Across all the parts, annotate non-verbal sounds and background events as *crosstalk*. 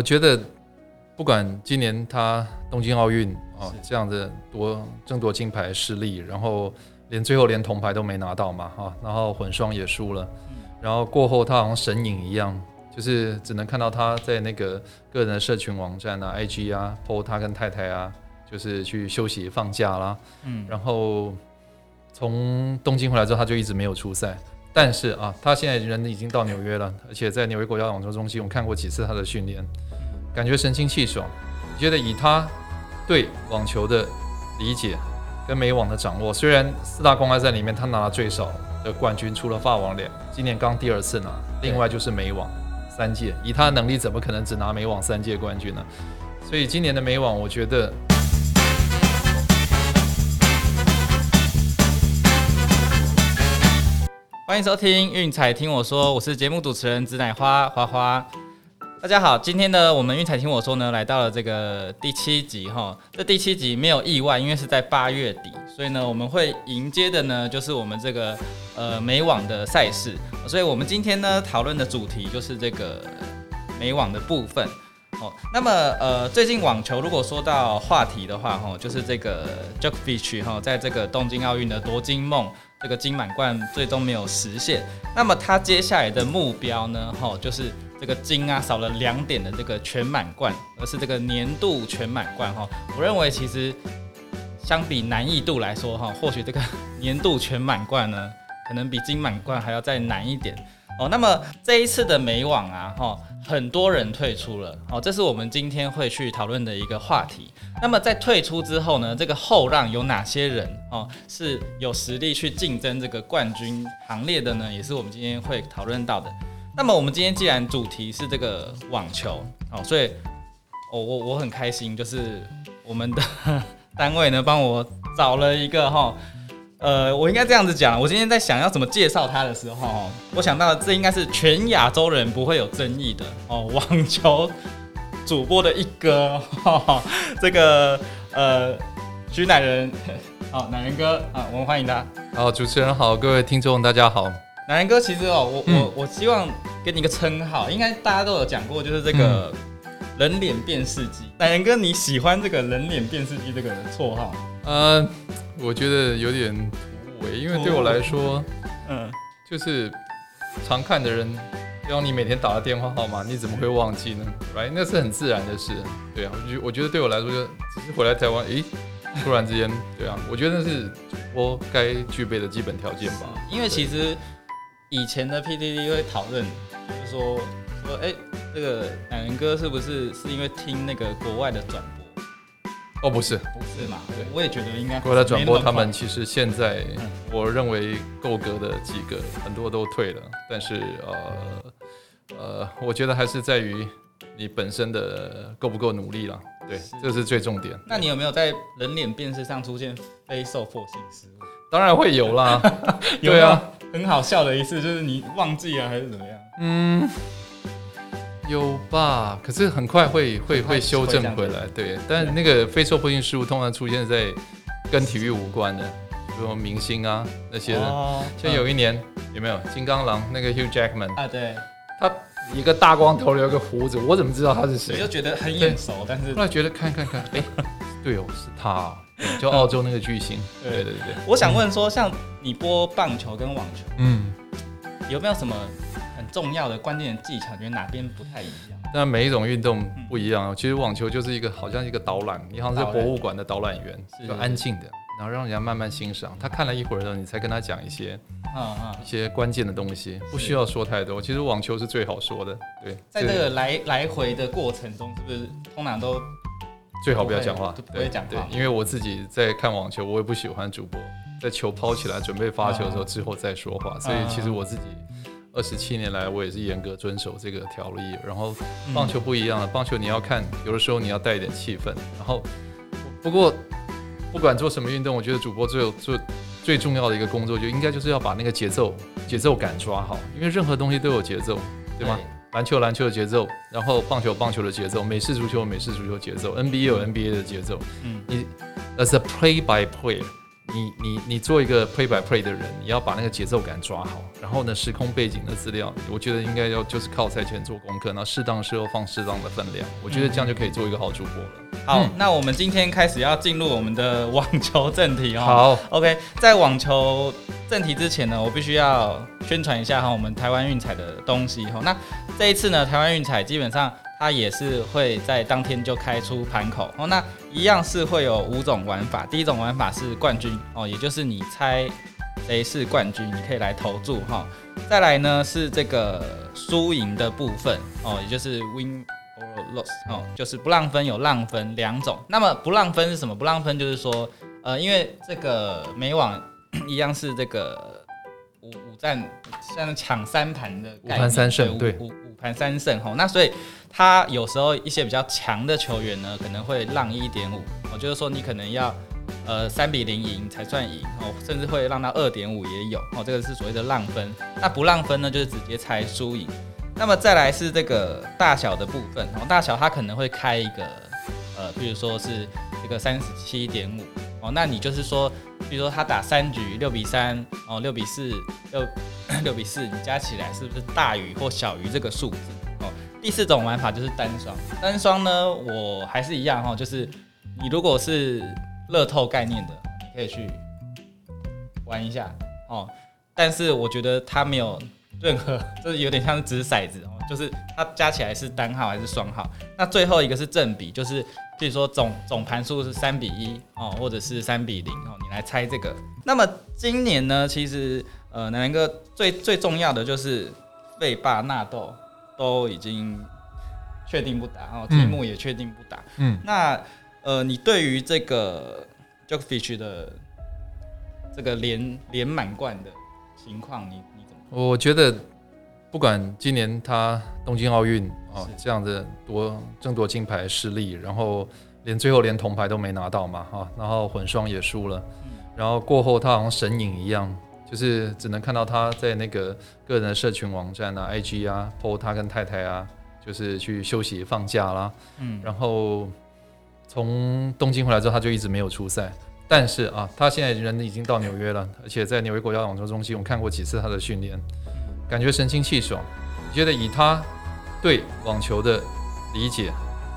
我觉得不管今年他东京奥运啊这样的夺争夺金牌失利，然后连最后连铜牌都没拿到嘛哈，然后混双也输了，然后过后他好像神隐一样，就是只能看到他在那个个人的社群网站啊、IG 啊，po 他跟太太啊，就是去休息放假啦，嗯，然后从东京回来之后，他就一直没有出赛。但是啊，他现在人已经到纽约了，而且在纽约国家网球中心，我看过几次他的训练，感觉神清气爽。你觉得以他对网球的理解跟美网的掌握，虽然四大公开赛里面他拿了最少的冠军，除了法网两，今年刚第二次拿，另外就是美网三届，以他的能力怎么可能只拿美网三届冠军呢？所以今年的美网，我觉得。欢迎收听《运彩听我说》，我是节目主持人紫乃花花花。大家好，今天呢，我们《运彩听我说》呢来到了这个第七集哈。这第七集没有意外，因为是在八月底，所以呢，我们会迎接的呢就是我们这个呃美网的赛事。所以我们今天呢讨论的主题就是这个美网的部分。哦，那么呃，最近网球如果说到话题的话，哈，就是这个 Jokovic 哈，在这个东京奥运的夺金梦。这个金满贯最终没有实现，那么他接下来的目标呢？哈，就是这个金啊少了两点的这个全满贯，而是这个年度全满贯哈。我认为其实相比难易度来说哈，或许这个年度全满贯呢，可能比金满贯还要再难一点。哦，那么这一次的美网啊，哈，很多人退出了，哦，这是我们今天会去讨论的一个话题。那么在退出之后呢，这个后浪有哪些人哦是有实力去竞争这个冠军行列的呢？也是我们今天会讨论到的。那么我们今天既然主题是这个网球，哦，所以，我我我很开心，就是我们的 *laughs* 单位呢帮我找了一个哈。呃，我应该这样子讲。我今天在想要怎么介绍他的时候，我想到这应该是全亚洲人不会有争议的哦，网球主播的一哥，*laughs* 这个呃，徐乃人，好，乃人哥啊，我们欢迎他。好，主持人好，各位听众大家好。乃人哥，其实哦，我我我希望给你一个称号，应该大家都有讲过，就是这个人脸辨识机。乃人哥，你喜欢这个人脸辨识机这个绰号？呃。我觉得有点突兀诶，因为对我来说，嗯，就是常看的人，要你每天打的电话号码，你怎么会忘记呢？Right，那是很自然的事。对啊，我觉我觉得对我来说，就只是回来台湾，诶，突然之间，对啊，我觉得那是主播该具备的基本条件吧。因为其实以前的 PDD 会讨论，就说说，哎，这个奶人哥是不是是因为听那个国外的转？哦，不是，不是嘛？对，我也觉得应该。国外转播他们其实现在，我认为够格的几个很多都退了，但是呃呃，我觉得还是在于你本身的够不够努力了。对，这是最重点。那你有没有在人脸辨识上出现非受迫性失误？当然会有啦。*laughs* 对啊，很好笑的一次就是你忘记了还是怎么样？嗯。有吧，可是很快会会会修正回来，对。但那个非受迫性失误通常出现在跟体育无关的，比如明星啊那些的。像有一年有没有金刚狼那个 Hugh Jackman 啊？对，他一个大光头，留个胡子，我怎么知道他是谁？就觉得很眼熟，但是后来觉得看看看，哎，对哦，是他，就澳洲那个巨星。对对对对。我想问说，像你播棒球跟网球，嗯，有没有什么？重要的关键技巧，觉得哪边不太一样？那每一种运动不一样。其实网球就是一个好像一个导览，你好像是博物馆的导览员，就安静的，然后让人家慢慢欣赏。他看了一会儿后，你才跟他讲一些，一些关键的东西，不需要说太多。其实网球是最好说的。对，在这个来来回的过程中，是不是通常都最好不要讲话？不会讲话。对，因为我自己在看网球，我也不喜欢主播在球抛起来准备发球的时候之后再说话，所以其实我自己。二十七年来，我也是严格遵守这个条例。然后棒球不一样了，棒球你要看，有的时候你要带一点气氛。然后不过不管做什么运动，我觉得主播最有最最重要的一个工作，就应该就是要把那个节奏节奏感抓好。因为任何东西都有节奏，对吗？篮球篮球的节奏，然后棒球棒球的节奏，美式足球美式足球节奏，NBA 有 NBA 的节奏。嗯，你 as a play by player。你你你做一个 play by play 的人，你要把那个节奏感抓好，然后呢，时空背景的资料，我觉得应该要就是靠赛前做功课，然后适当的时候放适当的分量，我觉得这样就可以做一个好主播了。好，那我们今天开始要进入我们的网球正题哦。好，OK，在网球正题之前呢，我必须要宣传一下哈，我们台湾运彩的东西哈。那这一次呢，台湾运彩基本上它也是会在当天就开出盘口哦。那一样是会有五种玩法，第一种玩法是冠军哦，也就是你猜谁是冠军，你可以来投注哈。再来呢是这个输赢的部分哦，也就是 win。loss 哦，就是不让分有让分两种。那么不让分是什么？不让分就是说，呃，因为这个美网 *coughs* 一样是这个五五战像抢三盘的五盘三胜，对，五五盘三胜哈。那所以他有时候一些比较强的球员呢，可能会让一点五。哦就是说你可能要呃三比零赢才算赢哦，甚至会让到二点五也有哦。这个是所谓的让分。那不让分呢，就是直接猜输赢。那么再来是这个大小的部分，哦，大小它可能会开一个，呃，比如说是这个三十七点五，哦，那你就是说，比如说他打三局六比三，哦，六比四，六 *coughs* 六比四，你加起来是不是大于或小于这个数字？哦，第四种玩法就是单双，单双呢，我还是一样哈，就是你如果是乐透概念的，你可以去玩一下，哦，但是我觉得它没有。任何 *laughs* 就是有点像是掷骰子哦，就是它加起来是单号还是双号？那最后一个是正比，就是比如说总总盘数是三比一哦，或者是三比零哦，你来猜这个。那么今年呢，其实呃，南南哥最最重要的就是费霸纳豆都已经确定不打哦，题目也确定不打。嗯，那呃，你对于这个 Jokovic 的这个连连满贯的情况，你你怎么？我觉得，不管今年他东京奥运啊这样子夺争夺金牌失利，然后连最后连铜牌都没拿到嘛哈，然后混双也输了，然后过后他好像神隐一样，就是只能看到他在那个个人的社群网站啊，IG 啊，po 他跟太太啊，就是去休息放假啦，嗯，然后从东京回来之后，他就一直没有出赛。但是啊，他现在人已经到纽约了，而且在纽约国家网球中心，我看过几次他的训练，感觉神清气爽。觉得以他对网球的理解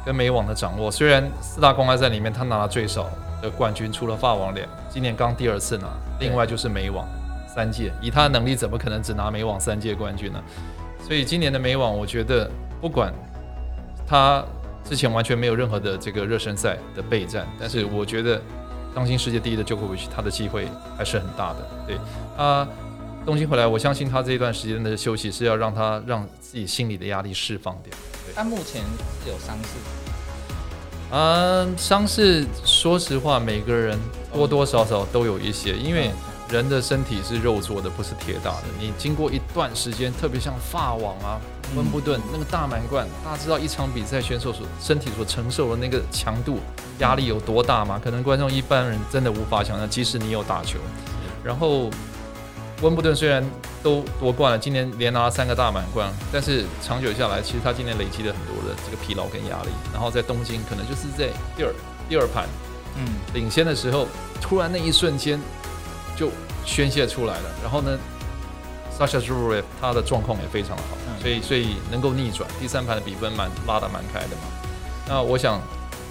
跟美网的掌握，虽然四大公开赛里面他拿了最少的冠军，除了法网两，今年刚第二次拿，另外就是美网三届，以他的能力怎么可能只拿美网三届冠军呢？所以今年的美网，我觉得不管他之前完全没有任何的这个热身赛的备战，但是我觉得。当今世界第一的 Djokovic，他的机会还是很大的。对他东京回来，我相信他这一段时间的休息是要让他让自己心里的压力释放掉。他目前是有伤势。嗯，伤势，说实话，每个人多多少少都有一些，因为人的身体是肉做的，不是铁打的。你经过一段时间，特别像法网啊。温布顿那个大满贯，大家知道一场比赛选手所身体所承受的那个强度压力有多大吗？可能观众一般人真的无法想象，即使你有打球。然后温布顿虽然都夺冠了，今年连拿了三个大满贯，但是长久下来，其实他今年累积了很多的这个疲劳跟压力。然后在东京，可能就是在第二第二盘，嗯，领先的时候，突然那一瞬间就宣泄出来了。然后呢？Sasha Zverev 他的状况也非常的好，所以所以能够逆转第三盘的比分蛮拉得蛮开的嘛。那我想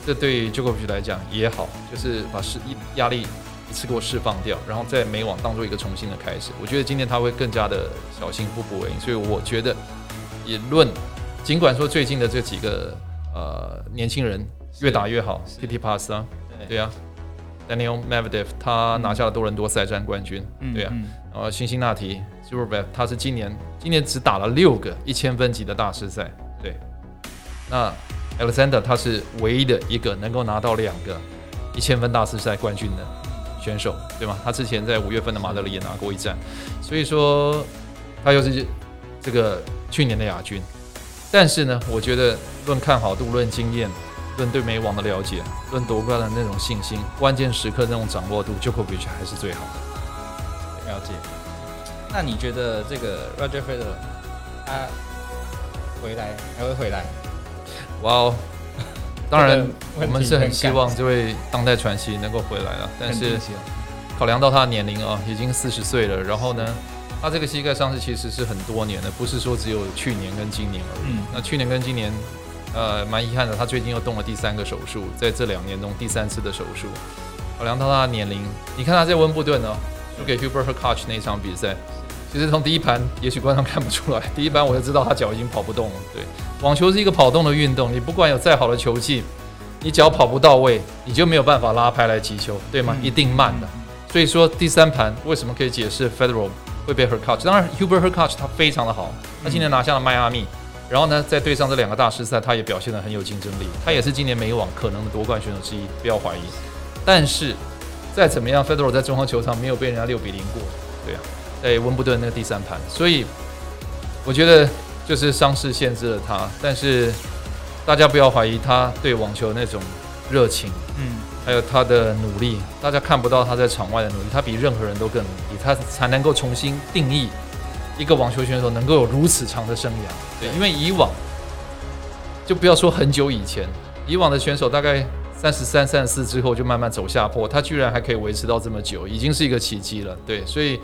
这对 Djokovic 来讲也好，就是把是一压力一次给我释放掉，然后在美网当做一个重新的开始。我觉得今天他会更加的小心步步为营，所以我觉得也论尽管说最近的这几个呃年轻人越打越好，T Pass 啊，对啊，Daniel Medvedev 他拿下了多伦多赛战冠军，对啊，然后辛辛那提。他是今年今年只打了六个一千分级的大师赛，对。那 Alexander 他是唯一的一个能够拿到两个一千分大师赛冠军的选手，对吗？他之前在五月份的马德里也拿过一战，所以说他又是这个去年的亚军。但是呢，我觉得论看好度、论经验、论对美网的了解、论夺冠的那种信心、关键时刻那种掌握度，Djokovic 还是最好的。了解。那你觉得这个 Roger Federer 他回来还会回来？哇哦！当然，我们是很希望这位当代传奇能够回来了。但是考量到他的年龄啊，已经四十岁了，然后呢，他这个膝盖伤势其实是很多年的，不是说只有去年跟今年而已。那去年跟今年，呃，蛮遗憾的，他最近又动了第三个手术，在这两年中第三次的手术。考量到他的年龄，你看他在温布顿呢，输给 Hubert 和 Koch 那场比赛，其实从第一盘，也许观众看不出来，第一盘我就知道他脚已经跑不动了。对，网球是一个跑动的运动，你不管有再好的球技。你脚跑不到位，你就没有办法拉拍来击球，对吗？一定慢的。所以说第三盘为什么可以解释 Federal 会被 Hercoach？当然 Hubert Hercoach 他非常的好，他今年拿下了迈阿密，然后呢，在对上这两个大师赛，他也表现得很有竞争力，他也是今年美网可能的夺冠选手之一，不要怀疑。但是再怎么样，Federal 在中方球场没有被人家六比零过，对啊，在温布顿那个第三盘，所以我觉得就是伤势限制了他，但是。大家不要怀疑他对网球那种热情，嗯，还有他的努力。大家看不到他在场外的努力，他比任何人都更努力，他才能够重新定义一个网球选手能够有如此长的生涯。对，因为以往就不要说很久以前，以往的选手大概三十三、三十四之后就慢慢走下坡，他居然还可以维持到这么久，已经是一个奇迹了。对，所以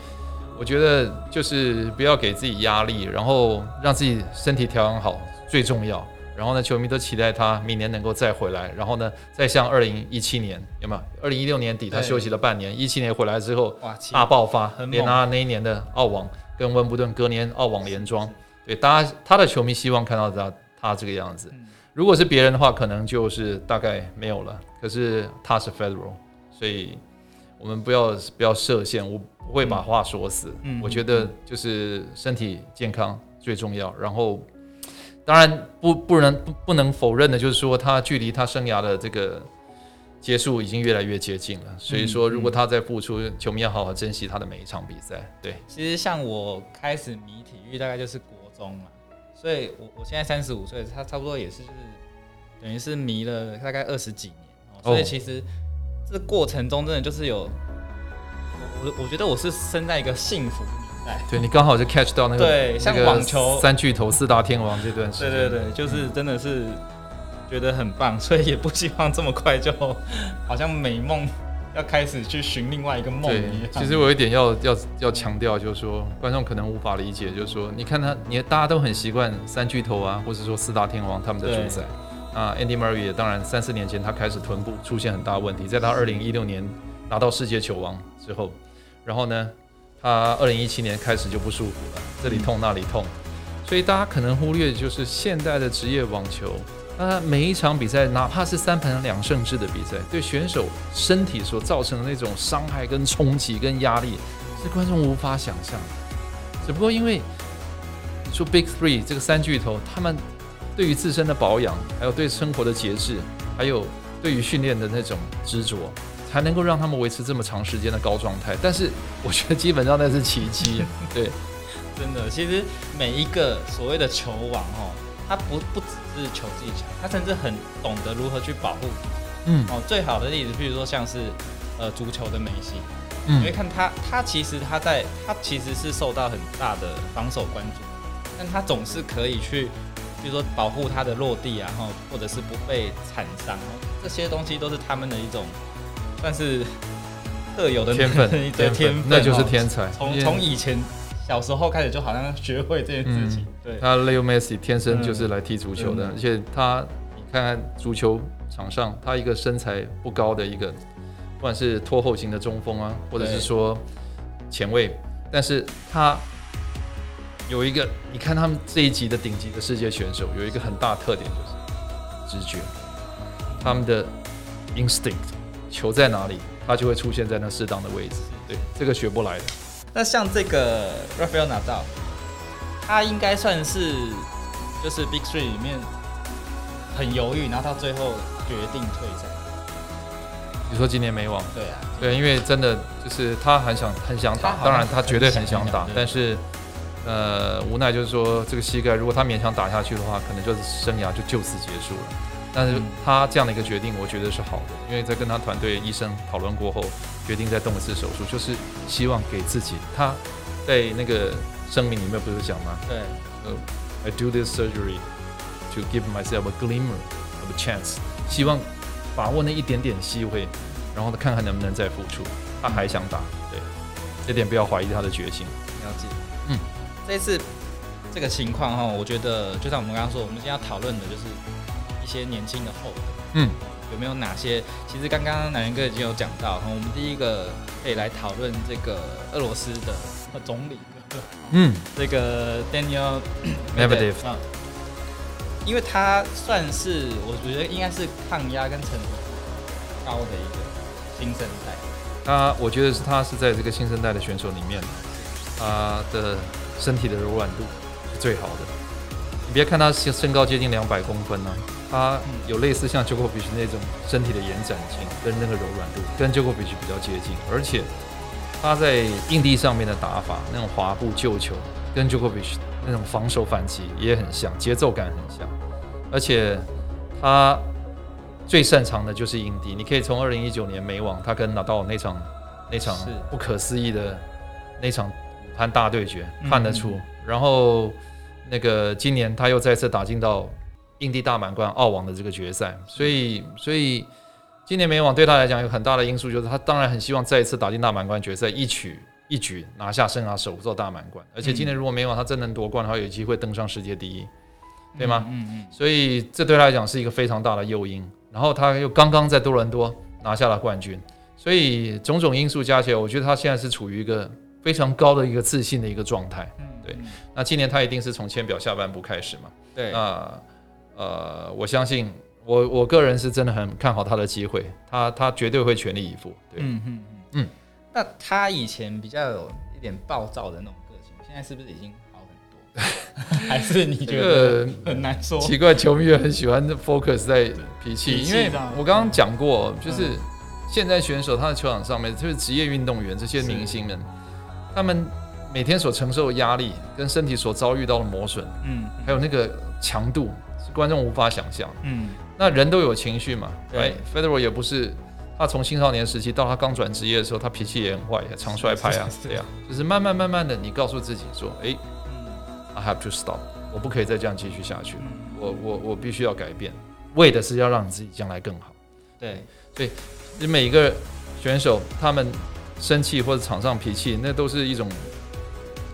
我觉得就是不要给自己压力，然后让自己身体调养好最重要。然后呢，球迷都期待他明年能够再回来。然后呢，再像二零一七年有没有？二零一六年底他休息了半年，一七年回来之后大爆发，连拿那一年的澳网跟温布顿，隔年澳网连庄。对，大家他的球迷希望看到他他这个样子。如果是别人的话，可能就是大概没有了。可是他是 Federal，所以我们不要不要设限，我不会把话说死。嗯我觉得就是身体健康最重要。然后。当然不不能不不能否认的，就是说他距离他生涯的这个结束已经越来越接近了。所以说，如果他在复出，球迷要好好珍惜他的每一场比赛。对，其实像我开始迷体育，大概就是国中嘛，所以我我现在三十五岁，他差不多也是就是等于是迷了大概二十几年。所以其实这过程中真的就是有我我觉得我是生在一个幸福。对你刚好就 catch 到那个对，像网球。三巨头四大天王这段时间，对对对，就是真的是觉得很棒，所以也不希望这么快就 *laughs* 好像美梦要开始去寻另外一个梦一样。其实我有一点要要要强调，就是说观众可能无法理解，就是说你看他，你大家都很习惯三巨头啊，或者说四大天王他们的主宰。啊，Andy Murray 也当然三四年前他开始臀部出现很大问题，在他二零一六年拿到世界球王之后，然后呢？他二零一七年开始就不舒服了，这里痛那里痛，所以大家可能忽略就是现代的职业网球，那每一场比赛，哪怕是三盘两胜制的比赛，对选手身体所造成的那种伤害跟冲击跟压力，是观众无法想象。只不过因为你说 Big Three 这个三巨头，他们对于自身的保养，还有对生活的节制，还有对于训练的那种执着。才能够让他们维持这么长时间的高状态，但是我觉得基本上那是奇迹。*laughs* 对，真的，其实每一个所谓的球王哦，他不不只是球技强，他甚至很懂得如何去保护。嗯，哦，最好的例子，譬如说像是呃足球的梅西，嗯，你会看他，他其实他在他其实是受到很大的防守关注，但他总是可以去，比如说保护他的落地啊，哈，或者是不被铲伤，这些东西都是他们的一种。算是特有的天分，*laughs* 对天分，那就是天才。从从以前小时候开始，就好像学会这件事情。对，他 Leo Messi 天生就是来踢足球的，而且他你看看足球场上，他一个身材不高的一个，不管是拖后型的中锋啊，或者是说前卫，但是他有一个，你看他们这一级的顶级的世界选手，有一个很大特点就是直觉，他们的 instinct。球在哪里，他就会出现在那适当的位置。对，这个学不来的。那像这个 Rafael Nadal，他应该算是就是 Big Three 里面很犹豫，然后他最后决定退赛。你说今年没网？对啊，对，因为真的就是他很想很想打，当然他绝对很想打，但是呃无奈就是说这个膝盖，如果他勉强打下去的话，可能就是生涯就就此结束了。但是他这样的一个决定，我觉得是好的，因为在跟他团队医生讨论过后，决定再动一次手术，就是希望给自己。他在那个声明里面不是讲吗？对，呃，I do this surgery to give myself a glimmer of a chance，希望把握那一点点机会，然后看看能不能再复出。他还想打，对，这点不要怀疑他的决心。了解，嗯，这次这个情况哈，我觉得就像我们刚刚说，我们今天要讨论的就是一些年轻的后辈，嗯，有没有哪些？其实刚刚南元哥已经有讲到，我们第一个可以来讨论这个俄罗斯的总理，嗯，这个 Daniel *clears throat* Medvedev。因为他算是，我觉得应该是抗压跟成熟高的一个新生代。他，我觉得是他是在这个新生代的选手里面，他的身体的柔软度是最好的。你别看他身身高接近两百公分呢，他有类似像 Djokovic 那种身体的延展性跟那个柔软度，跟 Djokovic 比较接近。而且他在硬地上面的打法，那种滑步救球，跟 Djokovic 那种防守反击也很像，节奏感很像。而且他最擅长的就是硬地，你可以从二零一九年美网他跟拿到那场那场不可思议的那场武汉大对决看得出。然后那个今年他又再次打进到硬地大满贯澳网的这个决赛，所以所以今年美网对他来讲有很大的因素，就是他当然很希望再一次打进大满贯决赛，一举一举拿下生涯首座大满贯。而且今年如果美网他真能夺冠的话，有机会登上世界第一。对吗？嗯嗯，所以这对他来讲是一个非常大的诱因。然后他又刚刚在多伦多拿下了冠军，所以种种因素加起来，我觉得他现在是处于一个非常高的一个自信的一个状态。嗯，对。那今年他一定是从签表下半部开始嘛？对。那呃，我相信我我个人是真的很看好他的机会，他他绝对会全力以赴。对，嗯嗯嗯。那他以前比较有一点暴躁的那种个性，现在是不是已经好很多？*laughs* 还是你觉得很难说？奇怪，球迷也很喜欢 focus 在脾气，因为我刚刚讲过，就是现在选手他的球场上面，就是职业运动员这些明星们，他们每天所承受的压力跟身体所遭遇到的磨损，嗯，还有那个强度是观众无法想象。嗯，那人都有情绪嘛，对，Federer 也不是，他从青少年时期到他刚转职业的时候，他脾气也很坏，也常摔拍啊，*laughs* 对呀，就是慢慢慢慢的，你告诉自己说，哎。I have to stop，我不可以再这样继续下去了。我我我必须要改变，为的是要让你自己将来更好。对，所以你每一个选手他们生气或者场上脾气，那都是一种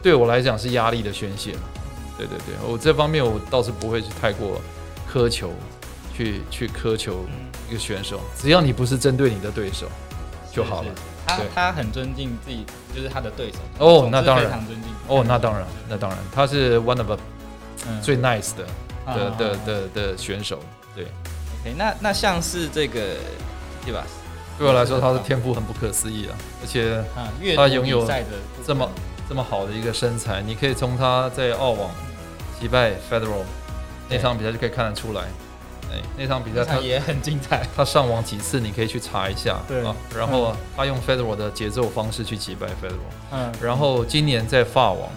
对我来讲是压力的宣泄。对对对，我这方面我倒是不会去太过苛求，去去苛求一个选手，只要你不是针对你的对手就好了。他他很尊敬自己，就是他的对手。哦，那当然。哦，那当然，那当然，他是 one of 最 nice 的的的的的选手。对。OK，那那像是这个，对吧？对我来说，他的天赋很不可思议啊，而且他拥有这么这么好的一个身材，你可以从他在澳网击败 Federal 那场比赛就可以看得出来。哎那场比赛他也很精彩，他上网几次，你可以去查一下。对啊，然后他用 Federal 的节奏方式去击败 Federal。嗯，然后今年在法网，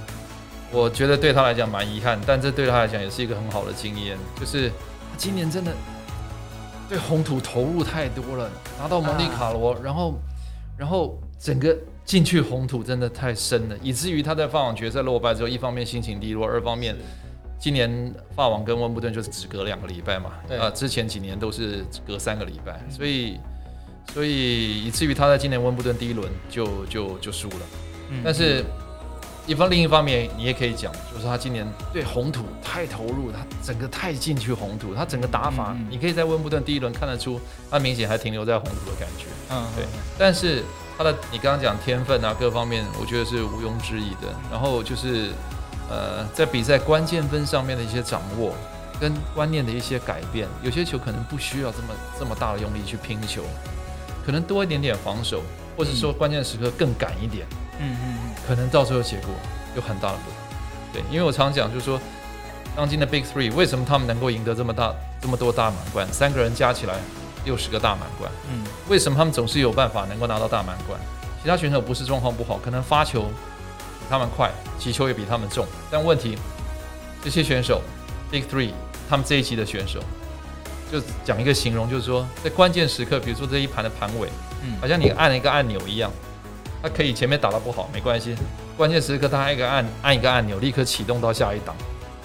我觉得对他来讲蛮遗憾，但这对他来讲也是一个很好的经验，就是他今年真的对红土投入太多了，拿到蒙地卡罗，然后然后整个进去红土真的太深了，以至于他在法网决赛落败之后，一方面心情低落，二方面。今年法网跟温布顿就是只隔两个礼拜嘛，啊，之前几年都是隔三个礼拜，所以所以以至于他在今年温布顿第一轮就就就输了。但是一方另一方面，你也可以讲，就是他今年对红土太投入，他整个太进去红土，他整个打法，你可以在温布顿第一轮看得出，他明显还停留在红土的感觉。嗯，对。但是他的你刚刚讲天分啊，各方面，我觉得是毋庸置疑的。然后就是。呃，在比赛关键分上面的一些掌握，跟观念的一些改变，有些球可能不需要这么这么大的用力去拼球，可能多一点点防守，或者说关键时刻更赶一点，嗯嗯嗯，可能到最后结果有很大的不同。对，因为我常讲，就是说，当今的 Big Three 为什么他们能够赢得这么大这么多大满贯？三个人加起来六十个大满贯，嗯，为什么他们总是有办法能够拿到大满贯？其他选手不是状况不好，可能发球比。他们快，击球也比他们重，但问题，这些选手，Big Three，他们这一期的选手，就讲一个形容，就是说，在关键时刻，比如说这一盘的盘尾，嗯，好像你按了一个按钮一样，他可以前面打得不好没关系，关键时刻他按一个按按一个按钮，立刻启动到下一档，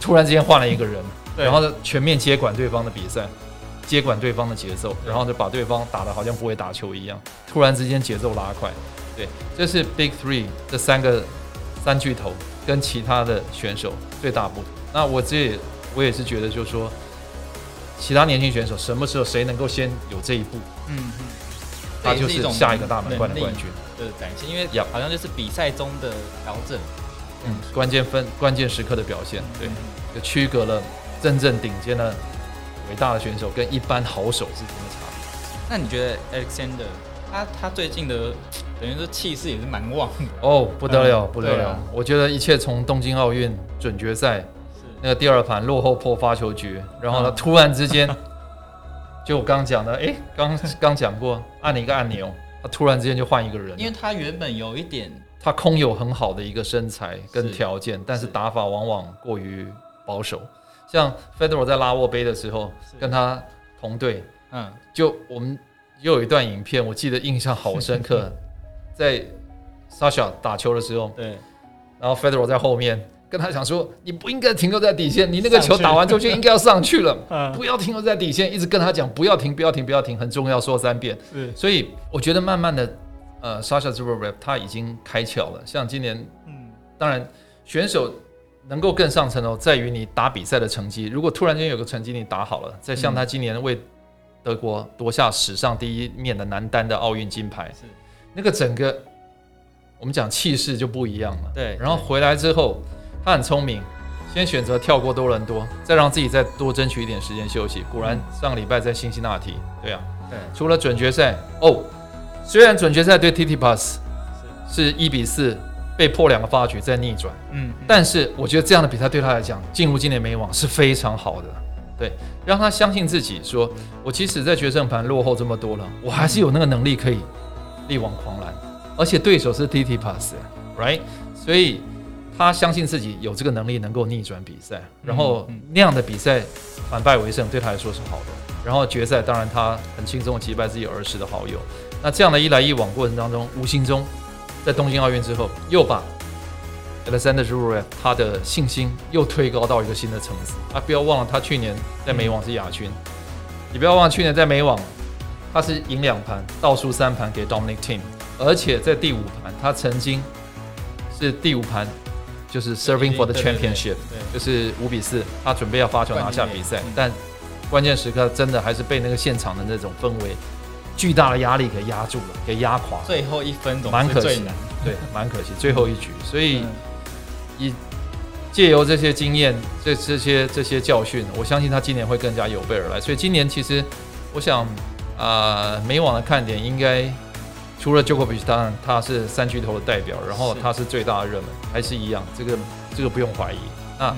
突然之间换了一个人，然后全面接管对方的比赛，接管对方的节奏，然后就把对方打得好像不会打球一样，突然之间节奏拉快。对，这是 Big Three 这三个三巨头跟其他的选手最大不同。那我这我也是觉得，就是说，其他年轻选手什么时候谁能够先有这一步，嗯嗯，他就是下一个大满贯的冠军。的展现，因为好像就是比赛中的调整，嗯，关键分关键时刻的表现，对，就区隔了真正顶尖的伟大的选手跟一般好手之间的差别。那你觉得 Alexander 他他最近的等于说气势也是蛮旺的哦，不得了不得了！我觉得一切从东京奥运准决赛那个第二盘落后破发球局，然后呢突然之间，*laughs* 就我刚刚讲的，哎，刚 *laughs* 刚讲过按了一个按钮。他突然之间就换一个人，因为他原本有一点，他空有很好的一个身材跟条件，但是打法往往过于保守。像 Federer 在拉沃杯的时候，跟他同队，嗯，就我们又有一段影片，我记得印象好深刻，*laughs* 在 Sasha 打球的时候，对，然后 Federer 在后面。跟他讲说，你不应该停留在底线，你那个球打完之后就应该要上去了，*laughs* 不要停留在底线，一直跟他讲不要停，不要停，不要停，很重要，说三遍。所以我觉得慢慢的，呃，Sasha Zverev 他已经开窍了。像今年，嗯，当然选手能够更上层楼，在于你打比赛的成绩。如果突然间有个成绩你打好了，再像他今年为德国夺下史上第一面的男单的奥运金牌，是那个整个我们讲气势就不一样了。对，然后回来之后。他很聪明，先选择跳过多伦多，再让自己再多争取一点时间休息。果然上个礼拜在辛辛那提，对啊，对，除了准决赛哦，虽然准决赛对 T T Pass 是。一比四被迫两个发局再逆转，嗯，但是我觉得这样的比赛对他来讲进入今年美网是非常好的，对，让他相信自己，说我即使在决胜盘落后这么多了，我还是有那个能力可以力挽狂澜，而且对手是 T T Pass，right，所以。他相信自己有这个能力能够逆转比赛，然后那样的比赛反败为胜对他来说是好的。然后决赛当然他很轻松击败自己儿时的好友。那这样的一来一往过程当中，无形中在东京奥运之后又把 Alexander Zverev 他的信心又推高到一个新的层次。啊，不要忘了他去年在美网是亚军，你不要忘了去年在美网他是赢两盘，倒数三盘给 Dominic Thiem，而且在第五盘他曾经是第五盘。就是 serving for the championship，就是五比四，他准备要发球拿下比赛，但关键时刻真的还是被那个现场的那种氛围、巨大的压力给压住了，给压垮。最后一分钟蛮可惜，对，蛮可惜，最后一局。所以以借由这些经验、这这些这些教训，我相信他今年会更加有备而来。所以今年其实我想啊，美网的看点应该。除了 Jokovic，当然他是三巨头的代表，然后他是最大的热门，还是一样，这个这个不用怀疑。那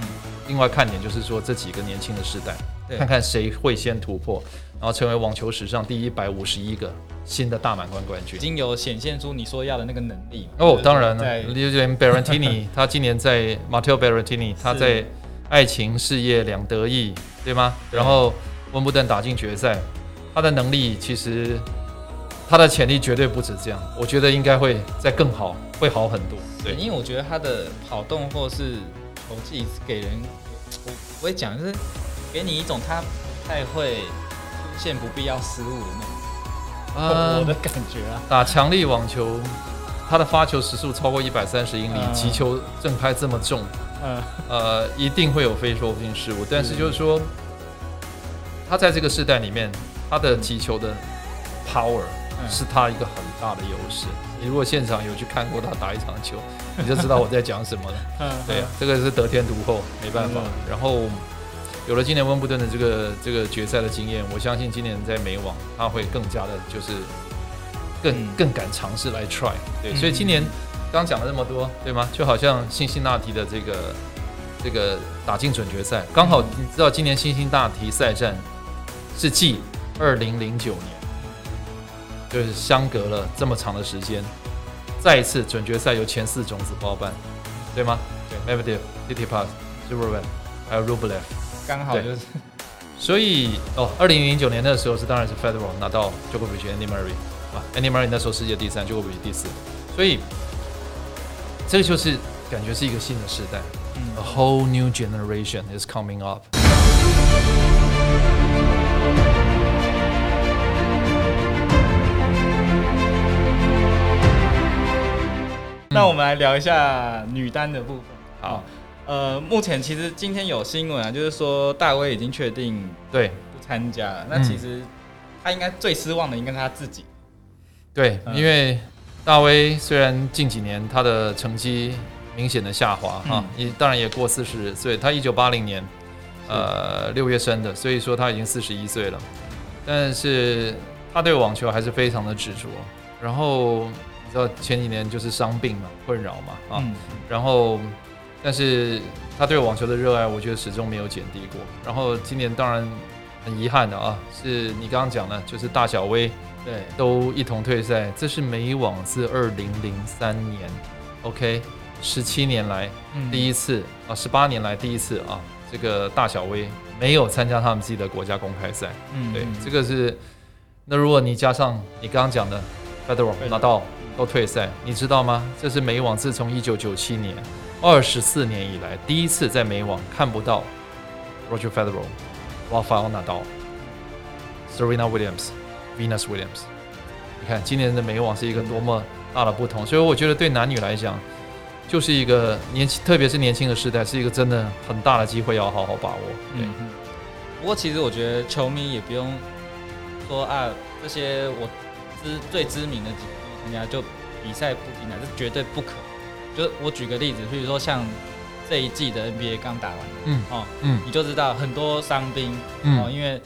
另外看点就是说这几个年轻的世代，看看谁会先突破，然后成为网球史上第一百五十一个新的大满贯冠军，已经有显现出你说要的那个能力。哦，当然了 e o Berrettini，*laughs* 他今年在 Matteo Berrettini，他在爱情事业两得意，对吗？然后温布顿打进决赛，他的能力其实。他的潜力绝对不止这样，我觉得应该会再更好，会好很多。对，因为我觉得他的跑动或是球技给人，我我会讲就是给你一种他不太会出现不必要失误的那种，我的感觉啊。打强力网球，他的发球时速超过一百三十英里，击球正拍这么重，呃，呃，一定会有非说不定失误。但是就是说，他在这个时代里面，他的击球的 power。是他一个很大的优势。你如果现场有去看过他打一场球，*laughs* 你就知道我在讲什么了。嗯，对呀，这个是得天独厚，没办法。然后有了今年温布顿的这个这个决赛的经验，我相信今年在美网他会更加的，就是更更敢尝试来 try。对，所以今年刚讲了那么多，对吗？就好像辛辛那提的这个这个打进准决赛，刚好你知道今年辛辛那提赛站是继二零零九年。就是相隔了这么长的时间，再一次准决赛由前四种子包办，对吗？对，Medvedev、t i t i p a s z u b e r e v 还有 Rublev，刚好就是。所以哦，二零零九年的时候是当然是 Federer 拿到 Djokovic、Andy Murray 啊，Andy Murray 那时候世界第三，Djokovic 第四，所以这个就是感觉是一个新的时代，A whole new generation is coming up。那我们来聊一下女单的部分。好，呃，目前其实今天有新闻啊，就是说大威已经确定对不参加了。那其实他应该最失望的应该是他自己。对，因为大威虽然近几年他的成绩明显的下滑哈，也当然也过四十岁，他一九八零年呃六月生的，所以说他已经四十一岁了，但是他对网球还是非常的执着。然后你知道前几年就是伤病嘛，困扰嘛啊，然后。但是他对网球的热爱，我觉得始终没有减低过。然后今年当然很遗憾的啊，是你刚刚讲的，就是大小威对都一同退赛。这是美网自二零零三年，OK，十七年来第一次啊，十八年来第一次啊，这个大小威没有参加他们自己的国家公开赛。嗯，对，这个是。那如果你加上你刚刚讲的 Federer 拿到都退赛，你知道吗？这是美网自从一九九七年。二十四年以来，第一次在美网看不到 Roger Federer、Rafael Nadal、Serena Williams、Venus Williams。你看今年的美网是一个多么大的不同，所以我觉得对男女来讲，就是一个年轻，特别是年轻的时代，是一个真的很大的机会，要好好把握。对。不过其实我觉得球迷也不用说啊，这些我知最知名的几参加就比赛不进来，这绝对不可。就我举个例子，比如说像这一季的 NBA 刚打完，嗯哦，嗯，你就知道很多伤兵，哦，因为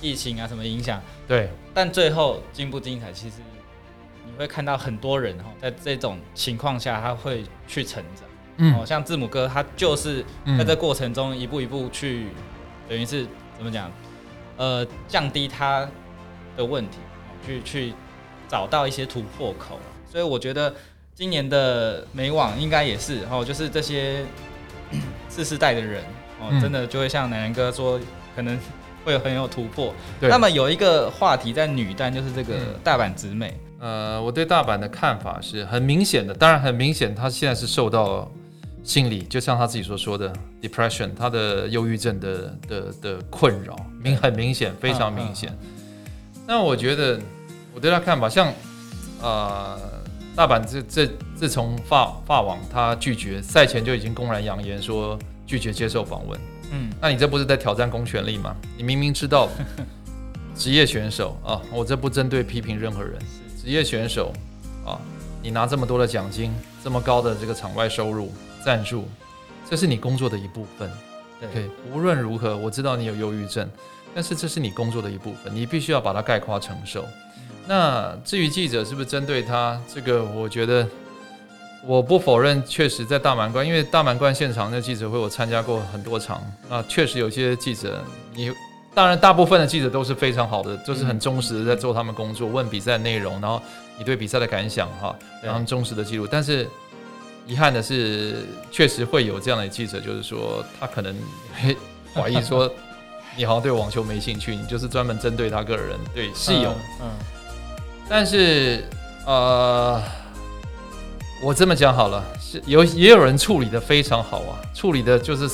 疫情啊什么影响，对，但最后精不精彩，其实你会看到很多人哈，在这种情况下他会去成长，嗯，哦，像字母哥他就是在这过程中一步一步去，等于是怎么讲，呃，降低他的问题，去去找到一些突破口，所以我觉得。今年的美网应该也是哦，就是这些 *clears throat* 四世代的人哦，真的就会像奶奶哥说，可能会有很有突破。那么有一个话题在女单，就是这个大阪直美。呃，我对大阪的看法是很明显的，当然很明显，他现在是受到心理，就像他自己所说的 depression，他的忧郁症的的的困扰，明很明显，非常明显。那我觉得我对他看法，像呃。大阪这这自从法法网他拒绝赛前就已经公然扬言说拒绝接受访问，嗯，那你这不是在挑战公权力吗？你明明知道 *laughs* 职业选手啊，我这不针对批评任何人，职业选手啊，你拿这么多的奖金，这么高的这个场外收入赞助，这是你工作的一部分。对，无论如何，我知道你有忧郁症，但是这是你工作的一部分，你必须要把它概括承受。那至于记者是不是针对他这个，我觉得我不否认，确实在大满贯，因为大满贯现场的记者会我参加过很多场啊，确实有些记者，你当然大部分的记者都是非常好的，就是很忠实的在做他们工作，问比赛内容，然后你对比赛的感想哈，然后忠实的记录。但是遗憾的是，确实会有这样的记者，就是说他可能怀疑说你好像对网球没兴趣，你就是专门针对他个人，对是有，嗯。但是，呃，我这么讲好了，是有也有人处理的非常好啊，处理的就是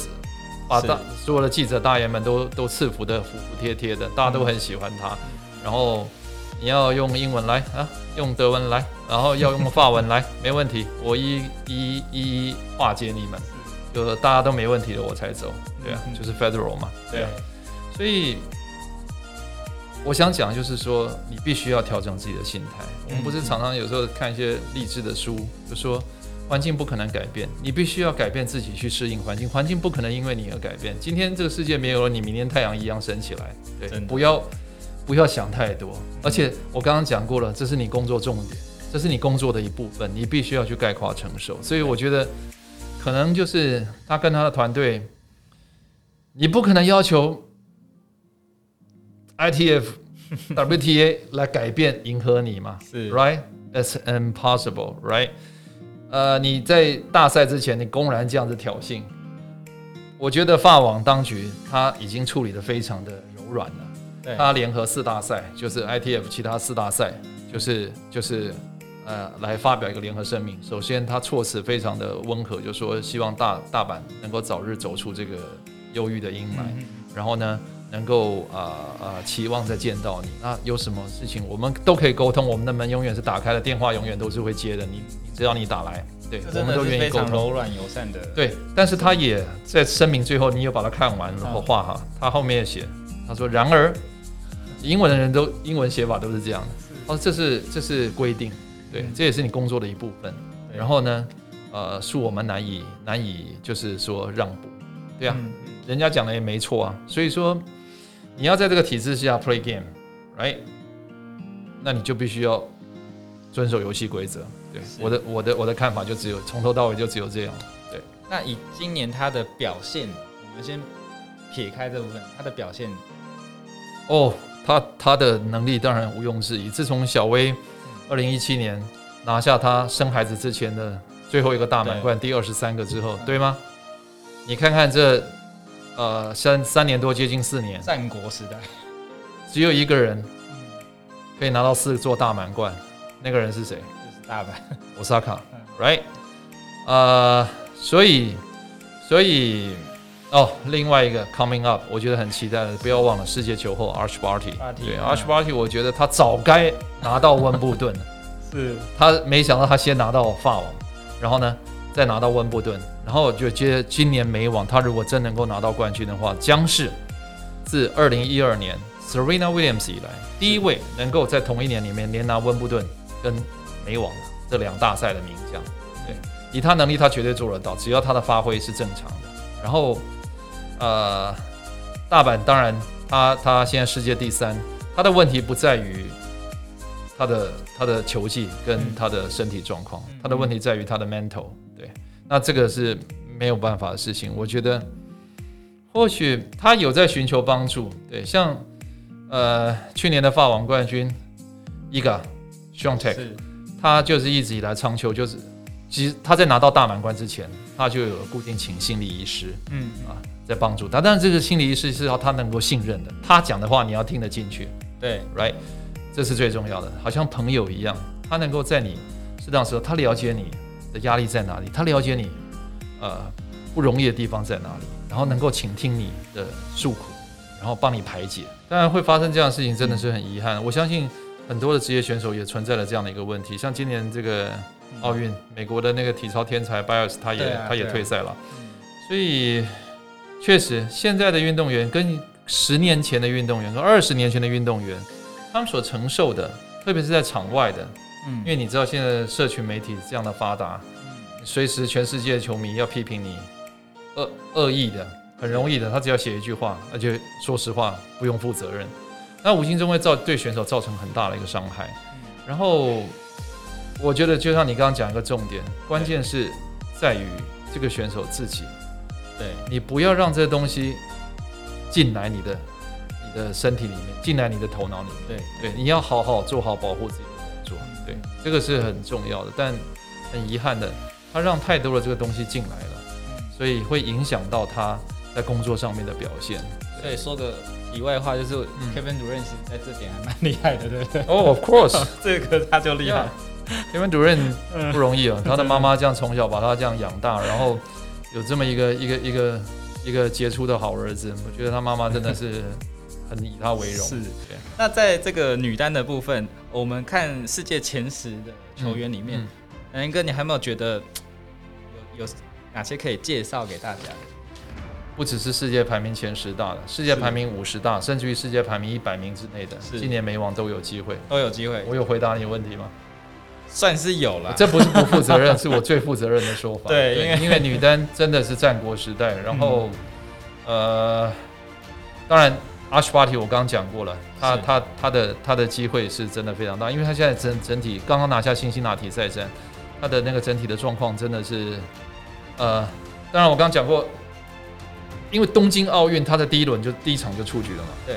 把大所有的记者大爷们都都赐福的服服帖帖的，大家都很喜欢他。然后你要用英文来啊，用德文来，然后要用法文来，没问题，我一一一一化解你们，就是大家都没问题了，我才走。对啊，就是 Federal 嘛，对啊，所以。我想讲就是说，你必须要调整自己的心态。我们不是常常有时候看一些励志的书，就说环境不可能改变，你必须要改变自己去适应环境。环境不可能因为你而改变。今天这个世界没有了你，明天太阳一样升起来。对，不要不要想太多。而且我刚刚讲过了，这是你工作重点，这是你工作的一部分，你必须要去概括承受。所以我觉得可能就是他跟他的团队，你不可能要求。ITF、WTA 来改变、迎合你嘛？是，right？It's impossible，right？呃，你在大赛之前，你公然这样子挑衅，我觉得法网当局他已经处理的非常的柔软了。他联合四大赛，就是 ITF 其他四大赛，就是就是呃，来发表一个联合声明。首先，他措辞非常的温和，就说希望大大阪能够早日走出这个忧郁的阴霾。然后呢？能够啊啊期望再见到你。那有什么事情我们都可以沟通，我们的门永远是打开的，电话永远都是会接的。你你只要你打来，对，我们都愿意沟通。柔软友善的。对，但是他也在声明最后，你有把它看完然后话哈，他后面也写，他说然而，英文的人都英文写法都是这样的。哦，这是这是规定，对，这也是你工作的一部分。然后呢，呃，恕我们难以难以就是说让步，对啊，人家讲的也没错啊。所以说，你要在这个体制下 play game，right？那你就必须要遵守游戏规则。对，我的我的我的看法就只有从头到尾就只有这样。对，那以今年他的表现，我们先撇开这部分，他的表现，哦。他他的能力当然毋庸置疑。自从小威二零一七年拿下他生孩子之前的最后一个大满贯，第二十三个之后，对吗？你看看这呃三三年多接近四年，战国时代 *laughs* 只有一个人可以拿到四座大满贯，那个人是谁？就是大阪奥萨卡，right？呃，所以所以。哦，另外一个 coming up，我觉得很期待的，不要忘了世界球后 Arch Barty。对，Arch Barty，我觉得他早该拿到温布顿。*laughs* 是。他没想到他先拿到法网，然后呢，再拿到温布顿，然后就接今年美网，他如果真能够拿到冠军的话，将是自二零一二年 Serena Williams 以来第一位能够在同一年里面连拿温布顿跟美网这两大赛的名将。对，以他能力，他绝对做得到，只要他的发挥是正常的，然后。呃，大阪当然，他他现在世界第三，他的问题不在于他的他的球技跟他的身体状况，他的问题在于他的 mental。对，那这个是没有办法的事情。我觉得或许他有在寻求帮助。对，像呃去年的法网冠军伊嘎 s h o n t e k 他就是一直以来长球就是，其实他在拿到大满贯之前，他就有固定请心理医师，嗯啊。在帮助他，但是这个心理医师是要他能够信任的，他讲的话你要听得进去，对，right，这是最重要的，好像朋友一样，他能够在你适当时候，他了解你的压力在哪里，他了解你呃不容易的地方在哪里，然后能够倾听你的诉苦，然后帮你排解。当然会发生这样的事情，真的是很遗憾。我相信很多的职业选手也存在了这样的一个问题，像今年这个奥运，美国的那个体操天才 Bias，他也他也退赛了，所以。确实，现在的运动员跟十年前的运动员、跟二十年前的运动员，他们所承受的，特别是在场外的，嗯，因为你知道现在社群媒体这样的发达，随时全世界的球迷要批评你，恶恶意的，很容易的，他只要写一句话，而且说实话不用负责任，那无形中会造对选手造成很大的一个伤害。然后，我觉得就像你刚刚讲一个重点，关键是在于这个选手自己。对你不要让这东西进来你的你的身体里面，进来你的头脑里面。对对，你要好好做好保护自己。对，这个是很重要的。但很遗憾的，他让太多的这个东西进来了，所以会影响到他在工作上面的表现。所以说个题外话，就是 Kevin 主任是在这点还蛮厉害的，对不对？哦，Of course，*laughs* 这个他就厉害。Kevin 主任不容易啊，他的妈妈这样从小把他这样养大，然后。有这么一个一个一个一个杰出的好儿子，我觉得他妈妈真的是很以他为荣。是，那在这个女单的部分，我们看世界前十的球员里面，南哥，你还没有觉得有有哪些可以介绍给大家？不只是世界排名前十大的，世界排名五十大，甚至于世界排名一百名之内的，今年美网都有机会，都有机会。我有回答你问题吗？算是有了，这不是不负责任，是我最负责任的说法。*laughs* 对，因为因为女单真的是战国时代，然后 *laughs* 呃，当然阿什巴提我刚刚讲过了，他他他的他的机会是真的非常大，因为他现在整整体刚刚拿下辛辛那提赛战，他的那个整体的状况真的是呃，当然我刚刚讲过，因为东京奥运他的第一轮就第一场就出局了嘛。对，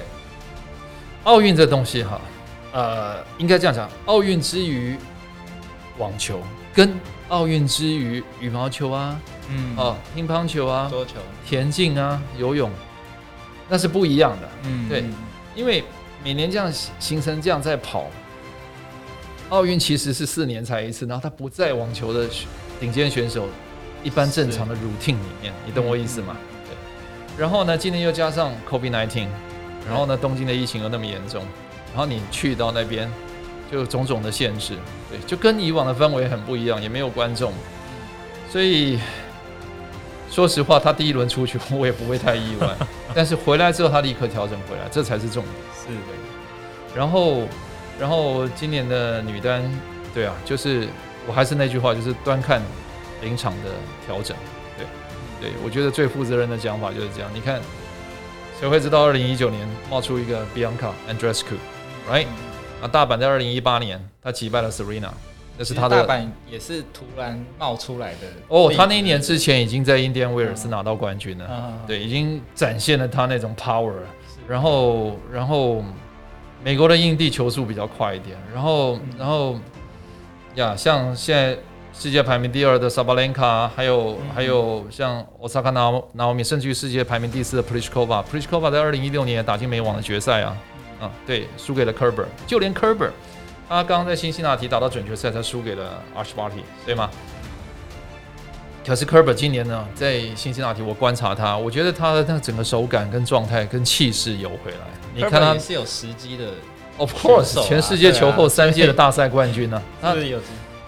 奥运这东西哈，呃，应该这样讲，奥运之余。网球跟奥运之余，羽毛球啊，嗯，哦，乒乓球啊，桌球、田径啊，游泳，那是不一样的。嗯，对，因为每年这样形成这样在跑，奥运其实是四年才一次，然后他不在网球的顶尖选手一般正常的 routine 里面，你懂我意思吗？对。然后呢，今年又加上 COVID nineteen，然后呢，东京的疫情又那么严重，然后你去到那边，就种种的限制，对，就跟以往的氛围很不一样，也没有观众，所以说实话，他第一轮出去我也不会太意外，*laughs* 但是回来之后他立刻调整回来，这才是重点。是的。然后，然后今年的女单，对啊，就是我还是那句话，就是端看临场的调整。对，对我觉得最负责任的讲法就是这样。你看，谁会知道二零一九年冒出一个 Bianca Andreescu，right？啊，大阪在二零一八年他击败了 Serena，那是他的。大阪也是突然冒出来的。哦，他那一年之前已经在印第安威尔斯拿到冠军了，对，已经展现了他那种 power。然后，然后。美国的印地球速比较快一点，然后，然后，呀，像现在世界排名第二的萨巴连卡，还有还有像奥萨卡纳纳奥米，甚至于世界排名第四的普利什科娃，普利什科娃在二零一六年打进美网的决赛啊，啊，对，输给了 Kerber，，就连科尔，他刚刚在辛辛那提打到准决赛才输给了阿什巴蒂，对吗？可是科尔今年呢，在辛辛那提我观察他，我觉得他的那整个手感跟状态跟气势有回来。你看他是有时机的，Of course，全世界球后三届的大赛冠军呢。他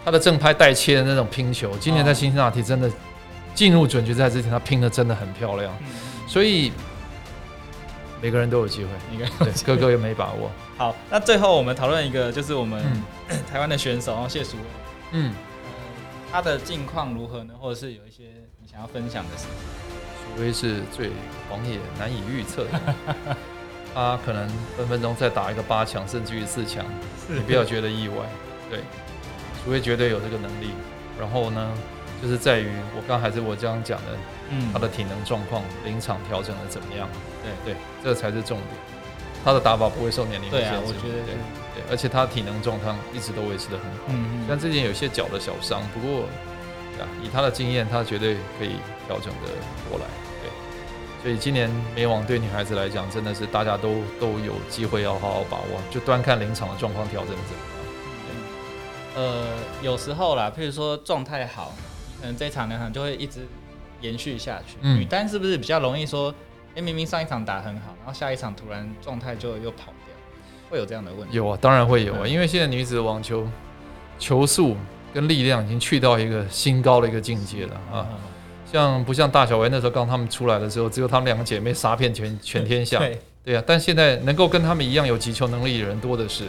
他的正拍带切的那种拼球，今年在辛辛那提真的进入准决赛之前，他拼的真的很漂亮。所以每个人都有机会，应该对哥哥又没把握。好，那最后我们讨论一个，就是我们 *clears throat* 台湾的选手，然后谢淑薇，嗯，他的近况如何呢？或者是有一些你想要分享的事情？淑薇是最狂野、难以预测的。*laughs* 他可能分分钟再打一个八强，甚至于四强，你不要觉得意外。对，除非绝对有这个能力。然后呢，就是在于我刚还是我这样讲的，嗯，他的体能状况临场调整的怎么样？对对，这才是重点。他的打法不会受年龄的限制，我觉得对对，而且他体能状况一直都维持的很好。嗯嗯。虽然之前有些脚的小伤，不过啊，以他的经验，他绝对可以调整的过来。对所以今年美网对女孩子来讲，真的是大家都都有机会要好好把握，就端看临场的状况调整怎么样。呃，有时候啦，譬如说状态好，可能这一场两场就会一直延续下去。女单是不是比较容易说，哎，明明上一场打很好，然后下一场突然状态就又跑掉，会有这样的问题？有啊，当然会有啊，因为现在女子网球球速跟力量已经去到一个新高的一个境界了啊。像不像大小维那时候刚他们出来的时候，只有他们两个姐妹杀遍全 *laughs* 全天下，对对啊。但现在能够跟他们一样有击球能力的人多的是，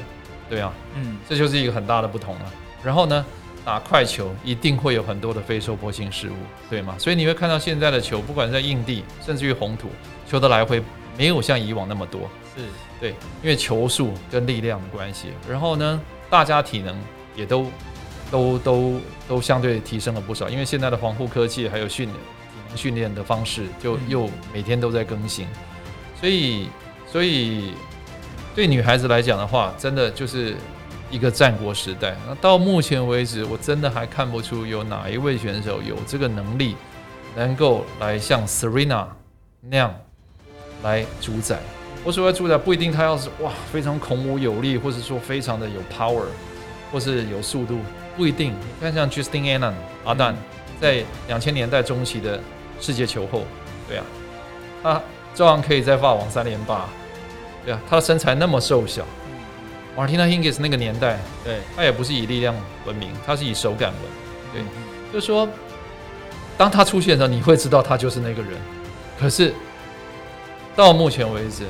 对啊，嗯，这就是一个很大的不同了。然后呢，打快球一定会有很多的非受波性失误，对吗？所以你会看到现在的球，不管在硬地甚至于红土，球的来回没有像以往那么多，是对，因为球速跟力量的关系。然后呢，大家体能也都。都都都相对提升了不少，因为现在的防护科技还有训练体能训练的方式，就又每天都在更新，所以所以对女孩子来讲的话，真的就是一个战国时代。那到目前为止，我真的还看不出有哪一位选手有这个能力，能够来像 Serena 那样来主宰。我所谓主宰，不一定他要是哇非常孔武有力，或者说非常的有 power，或是有速度。不一定，你看像 Justin Annan 阿丹，在两千年代中期的世界球后，对啊，他照样可以在法网三连霸，对啊，他的身材那么瘦小。Martina Hingis 那个年代，对，他也不是以力量闻名，他是以手感闻，对，就是说，当他出现的时候，你会知道他就是那个人。可是到目前为止，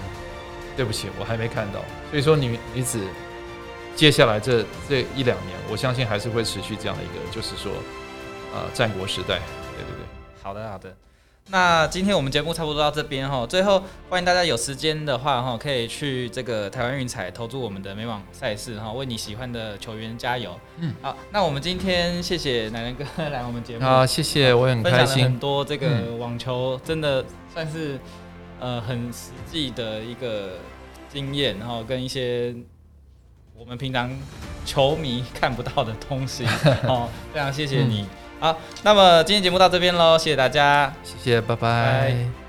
对不起，我还没看到。所以说，女女子。接下来这这一两年，我相信还是会持续这样的一个，就是说，呃，战国时代，对对对。好的好的，那今天我们节目差不多到这边哈。最后欢迎大家有时间的话哈，可以去这个台湾运彩投注我们的美网赛事哈，为你喜欢的球员加油。嗯，好，那我们今天谢谢奶奶哥来我们节目啊，谢谢，我也很开心。很多这个网球真的算是呃很实际的一个经验，然后跟一些。我们平常球迷看不到的东西，*laughs* 哦，非常谢谢你。好，那么今天节目到这边喽，谢谢大家，谢谢，拜拜。